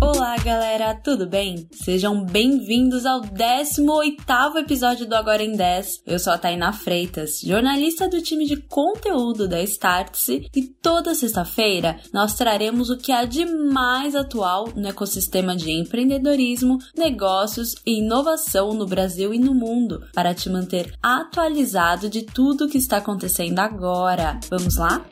Olá, galera, tudo bem? Sejam bem-vindos ao 18º episódio do Agora em 10. Eu sou a Tainá Freitas, jornalista do time de conteúdo da Startse, e toda sexta-feira nós traremos o que há de mais atual no ecossistema de empreendedorismo, negócios e inovação no Brasil e no mundo, para te manter atualizado de tudo o que está acontecendo agora. Vamos lá?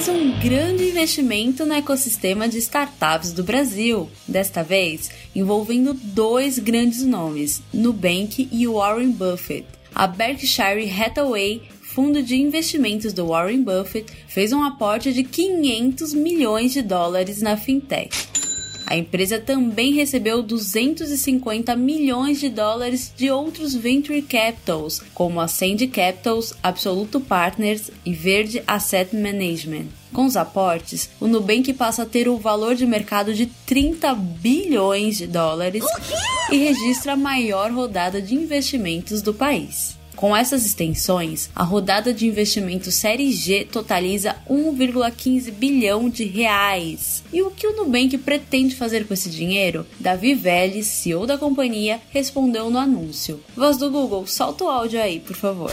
Mais um grande investimento no ecossistema de startups do Brasil, desta vez envolvendo dois grandes nomes, Nubank e Warren Buffett. A Berkshire Hathaway fundo de investimentos do Warren Buffett fez um aporte de 500 milhões de dólares na fintech. A empresa também recebeu 250 milhões de dólares de outros venture capitals, como a Sandy Capitals, Absoluto Partners e Verde Asset Management. Com os aportes, o Nubank passa a ter o valor de mercado de 30 bilhões de dólares e registra a maior rodada de investimentos do país. Com essas extensões, a rodada de investimento Série G totaliza 1,15 bilhão de reais. E o que o Nubank pretende fazer com esse dinheiro? Davi Vélez, CEO da companhia, respondeu no anúncio. Voz do Google, solta o áudio aí, por favor.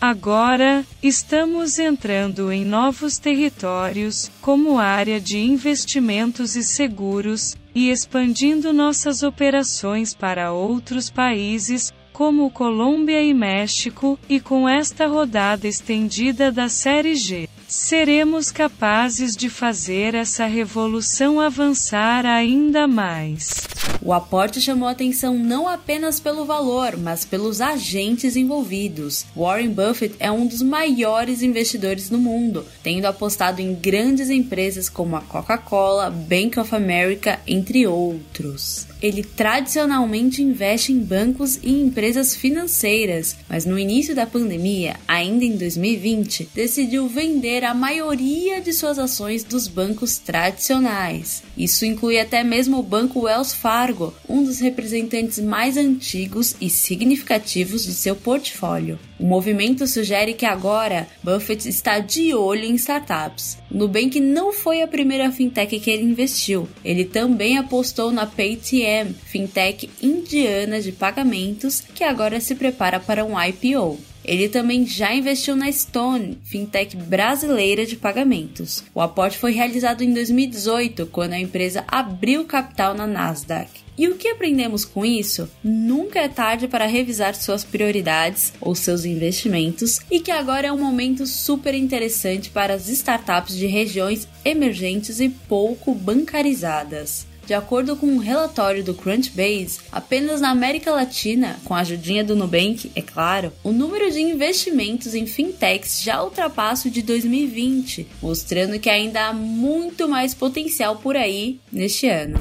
Agora, estamos entrando em novos territórios, como área de investimentos e seguros, e expandindo nossas operações para outros países, como Colômbia e México, e com esta rodada estendida da Série G, seremos capazes de fazer essa revolução avançar ainda mais. O aporte chamou atenção não apenas pelo valor, mas pelos agentes envolvidos. Warren Buffett é um dos maiores investidores do mundo, tendo apostado em grandes empresas como a Coca-Cola, Bank of America, entre outros ele tradicionalmente investe em bancos e empresas financeiras, mas no início da pandemia, ainda em 2020, decidiu vender a maioria de suas ações dos bancos tradicionais. Isso inclui até mesmo o banco Wells Fargo, um dos representantes mais antigos e significativos de seu portfólio. O movimento sugere que agora Buffett está de olho em startups. Nubank não foi a primeira fintech que ele investiu. Ele também apostou na Paytm, fintech indiana de pagamentos, que agora se prepara para um IPO. Ele também já investiu na Stone, fintech brasileira de pagamentos. O aporte foi realizado em 2018, quando a empresa abriu capital na Nasdaq. E o que aprendemos com isso? Nunca é tarde para revisar suas prioridades ou seus investimentos e que agora é um momento super interessante para as startups de regiões emergentes e pouco bancarizadas. De acordo com um relatório do Crunchbase, apenas na América Latina, com a ajudinha do Nubank, é claro, o número de investimentos em fintechs já ultrapassa o de 2020, mostrando que ainda há muito mais potencial por aí neste ano.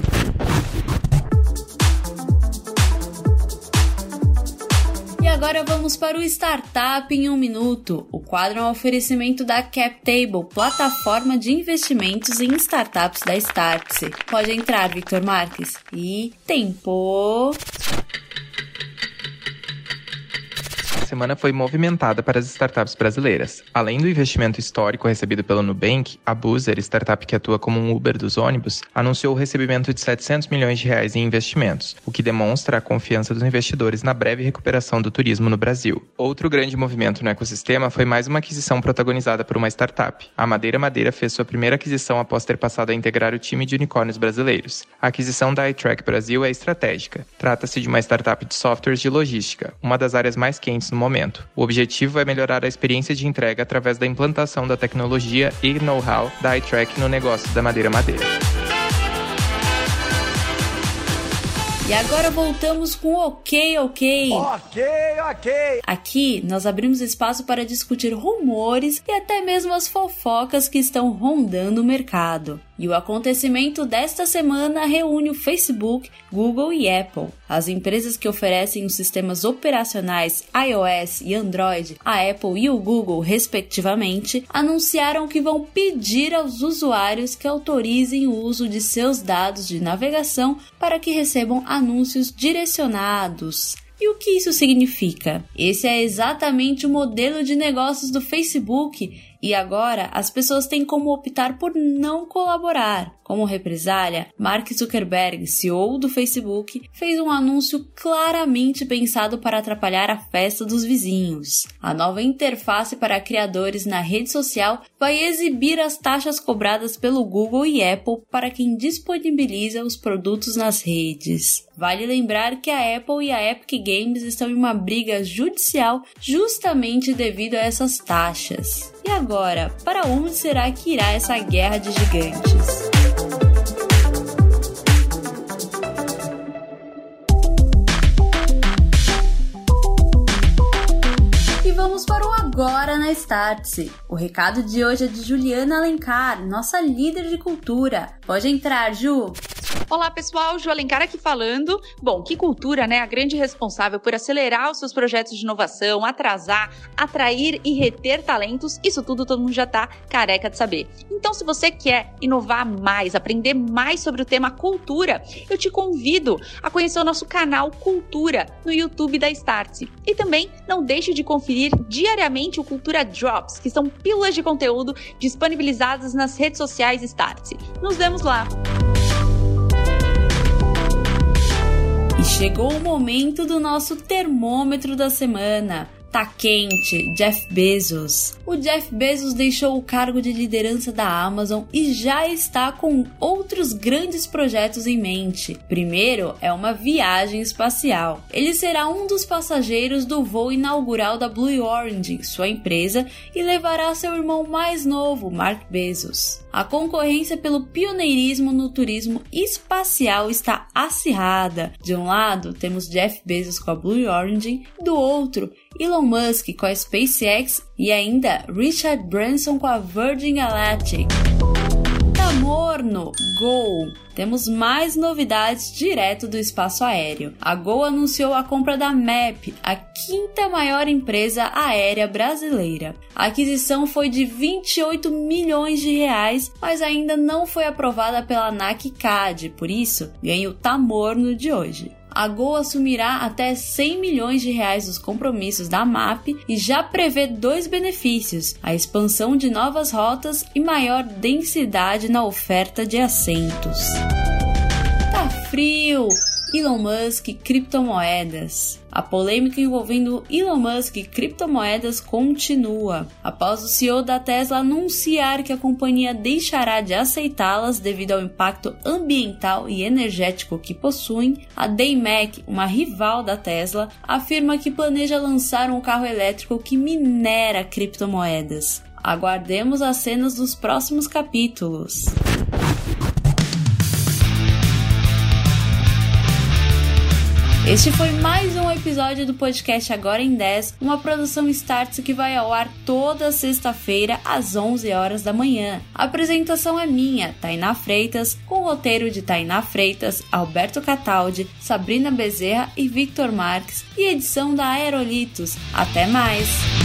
Agora vamos para o Startup em um Minuto. O quadro é um oferecimento da CapTable, plataforma de investimentos em startups da Startse. Pode entrar, Victor Marques. E tempo semana foi movimentada para as startups brasileiras. Além do investimento histórico recebido pelo Nubank, a Boozer, startup que atua como um Uber dos ônibus, anunciou o recebimento de 700 milhões de reais em investimentos, o que demonstra a confiança dos investidores na breve recuperação do turismo no Brasil. Outro grande movimento no ecossistema foi mais uma aquisição protagonizada por uma startup. A Madeira Madeira fez sua primeira aquisição após ter passado a integrar o time de unicórnios brasileiros. A aquisição da iTrack Brasil é estratégica. Trata-se de uma startup de softwares de logística, uma das áreas mais quentes no momento. O objetivo é melhorar a experiência de entrega através da implantação da tecnologia e know-how da iTrack no negócio da madeira madeira. E agora voltamos com o Ok Ok. Ok, ok. Aqui nós abrimos espaço para discutir rumores e até mesmo as fofocas que estão rondando o mercado. E o acontecimento desta semana reúne o Facebook, Google e Apple. As empresas que oferecem os sistemas operacionais iOS e Android, a Apple e o Google, respectivamente, anunciaram que vão pedir aos usuários que autorizem o uso de seus dados de navegação para que recebam anúncios direcionados. E o que isso significa? Esse é exatamente o modelo de negócios do Facebook e agora as pessoas têm como optar por não colaborar. Como represália, Mark Zuckerberg, CEO do Facebook, fez um anúncio claramente pensado para atrapalhar a festa dos vizinhos. A nova interface para criadores na rede social vai exibir as taxas cobradas pelo Google e Apple para quem disponibiliza os produtos nas redes. Vale lembrar que a Apple e a Epic Games estão em uma briga judicial justamente devido a essas taxas. E agora, para onde será que irá essa guerra de gigantes? E vamos para o agora na Startse. O recado de hoje é de Juliana Alencar, nossa líder de cultura. Pode entrar, Ju! Olá, pessoal, Ju Alencar aqui falando. Bom, que cultura, né? A grande responsável por acelerar os seus projetos de inovação, atrasar, atrair e reter talentos, isso tudo todo mundo já tá careca de saber. Então, se você quer inovar mais, aprender mais sobre o tema cultura, eu te convido a conhecer o nosso canal Cultura no YouTube da Startse. E também não deixe de conferir diariamente o Cultura Drops, que são pílulas de conteúdo disponibilizadas nas redes sociais Startse. Nos vemos lá! Chegou o momento do nosso termômetro da semana. Tá quente, Jeff Bezos. O Jeff Bezos deixou o cargo de liderança da Amazon e já está com outros grandes projetos em mente. Primeiro é uma viagem espacial. Ele será um dos passageiros do voo inaugural da Blue Origin, sua empresa, e levará seu irmão mais novo, Mark Bezos. A concorrência pelo pioneirismo no turismo espacial está acirrada. De um lado, temos Jeff Bezos com a Blue Origin, do outro, Elon Musk com a SpaceX e ainda Richard Branson com a Virgin Galactic. Tá morno, Gol! Temos mais novidades direto do espaço aéreo. A Gol anunciou a compra da MAP, a quinta maior empresa aérea brasileira. A aquisição foi de 28 milhões de reais, mas ainda não foi aprovada pela ANAC CAD, por isso ganha o Tamorno de hoje a Gol assumirá até 100 milhões de reais dos compromissos da MAP e já prevê dois benefícios: a expansão de novas rotas e maior densidade na oferta de assentos. Tá frio! Elon Musk e criptomoedas. A polêmica envolvendo Elon Musk e criptomoedas continua. Após o CEO da Tesla anunciar que a companhia deixará de aceitá-las devido ao impacto ambiental e energético que possuem, a Daymac, uma rival da Tesla, afirma que planeja lançar um carro elétrico que minera criptomoedas. Aguardemos as cenas dos próximos capítulos. Este foi mais um episódio do podcast Agora em 10, uma produção Starts que vai ao ar toda sexta-feira às 11 horas da manhã. A apresentação é minha, Tainá Freitas, com o roteiro de Tainá Freitas, Alberto Cataldi, Sabrina Bezerra e Victor Marques e edição da Aerolitos. Até mais!